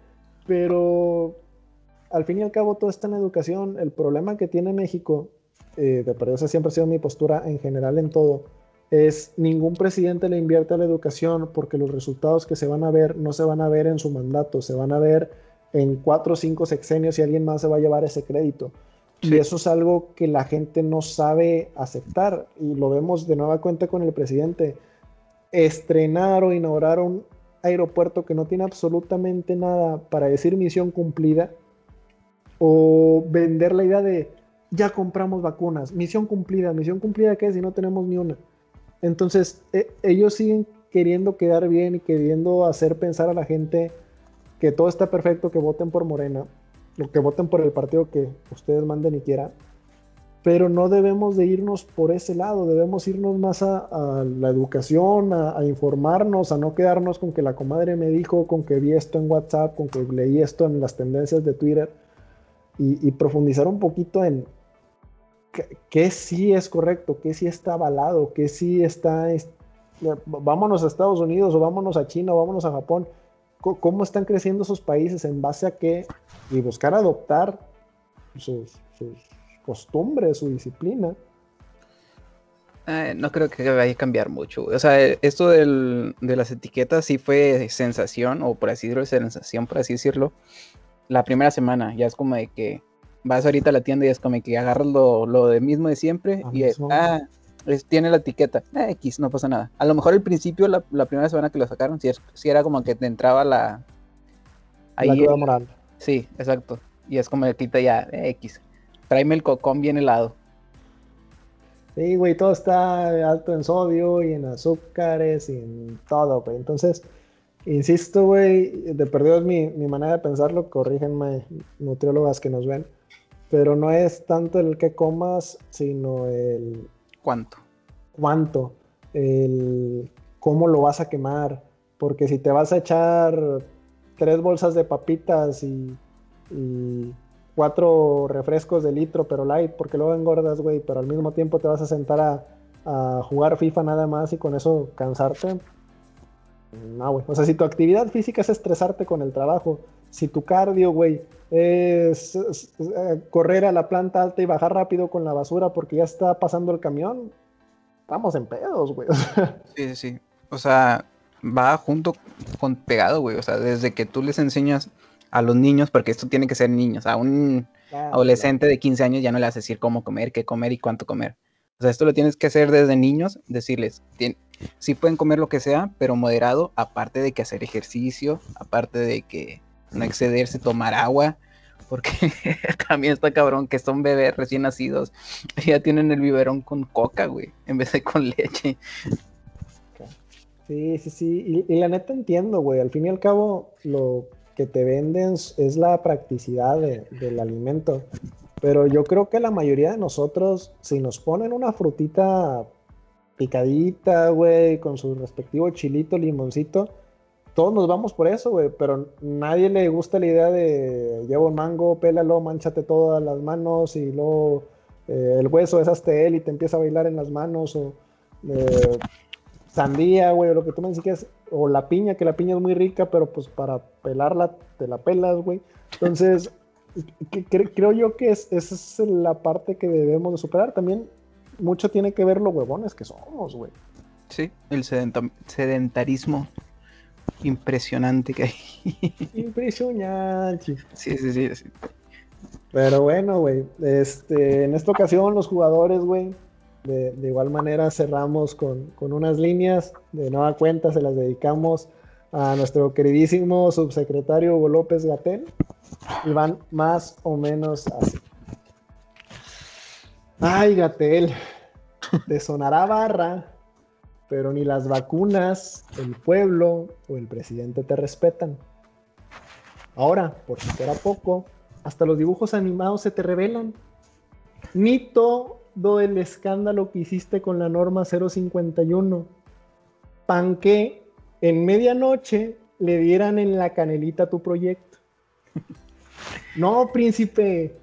pero al fin y al cabo todo está en educación. El problema que tiene México, eh, de esa siempre ha sido mi postura en general en todo, es ningún presidente le invierte a la educación porque los resultados que se van a ver no se van a ver en su mandato, se van a ver en cuatro o cinco sexenios y alguien más se va a llevar ese crédito. Y eso es algo que la gente no sabe aceptar. Y lo vemos de nueva cuenta con el presidente. Estrenar o inaugurar un aeropuerto que no tiene absolutamente nada para decir misión cumplida. O vender la idea de ya compramos vacunas. Misión cumplida. ¿Misión cumplida qué si no tenemos ni una? Entonces, e, ellos siguen queriendo quedar bien y queriendo hacer pensar a la gente que todo está perfecto, que voten por Morena lo que voten por el partido que ustedes manden y quieran, pero no debemos de irnos por ese lado, debemos irnos más a, la educación, a, informarnos, a no quedarnos con que la comadre me dijo, con que vi esto en WhatsApp, con que leí esto en las tendencias de Twitter, y, profundizar un poquito en qué, sí es correcto, qué sí está avalado, qué sí está, vámonos a Estados Unidos o vámonos a China o vámonos a Japón cómo están creciendo esos países, en base a qué, y buscar adoptar sus, costumbres, su disciplina. No creo que vaya a cambiar mucho. O sea, esto de las etiquetas sí fue sensación, o por así decirlo, sensación, por así decirlo, la primera semana. Ya es como de que vas ahorita a la tienda y es como que agarras lo, lo de mismo de siempre y es, ah, tiene la etiqueta eh, X, no pasa nada. A lo mejor al principio, la, primera semana que lo sacaron, si, si era como que te entraba la. Ahí la moral. Sí, exacto. Y es como que quita ya eh, X. Tráeme el cocón bien helado. Sí, güey, todo está alto en sodio y en azúcares y en todo, güey. Entonces, insisto, güey, de perdido es mi, mi manera de pensarlo, corrígenme nutriólogas que nos ven, pero no es tanto el que comas, sino el ¿Cuánto? ¿Cuánto? El, ¿Cómo lo vas a quemar? Porque si te vas a echar tres bolsas de papitas y y cuatro refrescos de litro, pero light, porque luego engordas, güey, pero al mismo tiempo te vas a sentar a, a jugar FIFA nada más y con eso cansarte. No, güey. O sea, si tu actividad física es estresarte con el trabajo, si tu cardio, güey, es, eh, correr a la planta alta y bajar rápido con la basura porque ya está pasando el camión, estamos en pedos, güey. [LAUGHS] Sí, sí, sí. O sea, va junto con pegado, güey. O sea, desde que tú les enseñas a los niños, porque esto tiene que ser niños, a un adolescente de 15 años ya no le vas a decir cómo comer, qué comer y cuánto comer. O sea, esto lo tienes que hacer desde niños, decirles, sí pueden comer lo que sea, pero moderado, aparte de que hacer ejercicio, aparte de que no excederse, tomar agua, [LAUGHS] porque [LAUGHS] también está cabrón que son bebés recién nacidos, [LAUGHS] ya tienen el biberón con coca, güey, en vez de con leche. Sí, sí, sí, y, la neta entiendo, güey, al fin y al cabo lo que te venden es la practicidad del alimento. Pero yo creo que la mayoría de nosotros, si nos ponen una frutita picadita, güey, con su respectivo chilito, limoncito, todos nos vamos por eso, güey, pero nadie le gusta la idea de llevo un mango, pélalo, manchate todas las manos y luego eh, el hueso es hasta él y te empieza a bailar en las manos, o eh, sandía, güey, o lo que tú me dices, o la piña, que la piña es muy rica, pero pues para pelarla te la pelas, güey. Entonces, creo yo que esa es la parte que debemos de superar. También mucho tiene que ver los huevones que somos, güey. Sí, el sedentarismo impresionante que hay. [LAUGHS] Impresionante. Sí, sí, sí, sí. Pero bueno, güey. Este, en esta ocasión los jugadores, güey, de, igual manera cerramos con, con, unas líneas. De nueva cuenta se las dedicamos a nuestro queridísimo subsecretario Hugo López Gatén y van más o menos así. Ay, Gatel, te sonará barra, pero ni las vacunas, el pueblo o el presidente te respetan. Ahora, por si fuera poco, hasta los dibujos animados se te revelan. Ni todo el escándalo que hiciste con la norma 051. Panque en medianoche le dieran en la canelita tu proyecto. No, príncipe,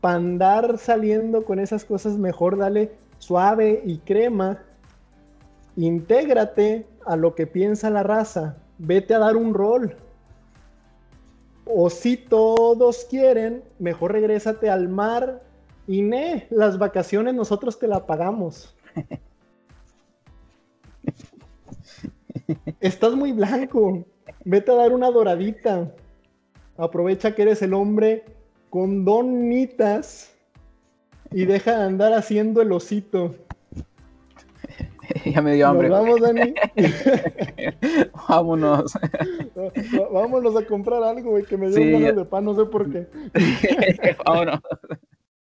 para andar saliendo con esas cosas, mejor dale suave y crema. Intégrate a lo que piensa la raza. Vete a dar un rol. O si todos quieren, mejor regrésate al mar. Y ne, las vacaciones nosotros te la pagamos. [LAUGHS] Estás muy blanco. Vete a dar una doradita. Aprovecha que eres el hombre con donitas y deja de andar haciendo el osito. [LAUGHS] ya me dio hambre. vamos, Dani. [LAUGHS] Vámonos. Vámonos a comprar algo, güey, que me dio ganas de pan, no sé por qué. [LAUGHS] Vámonos.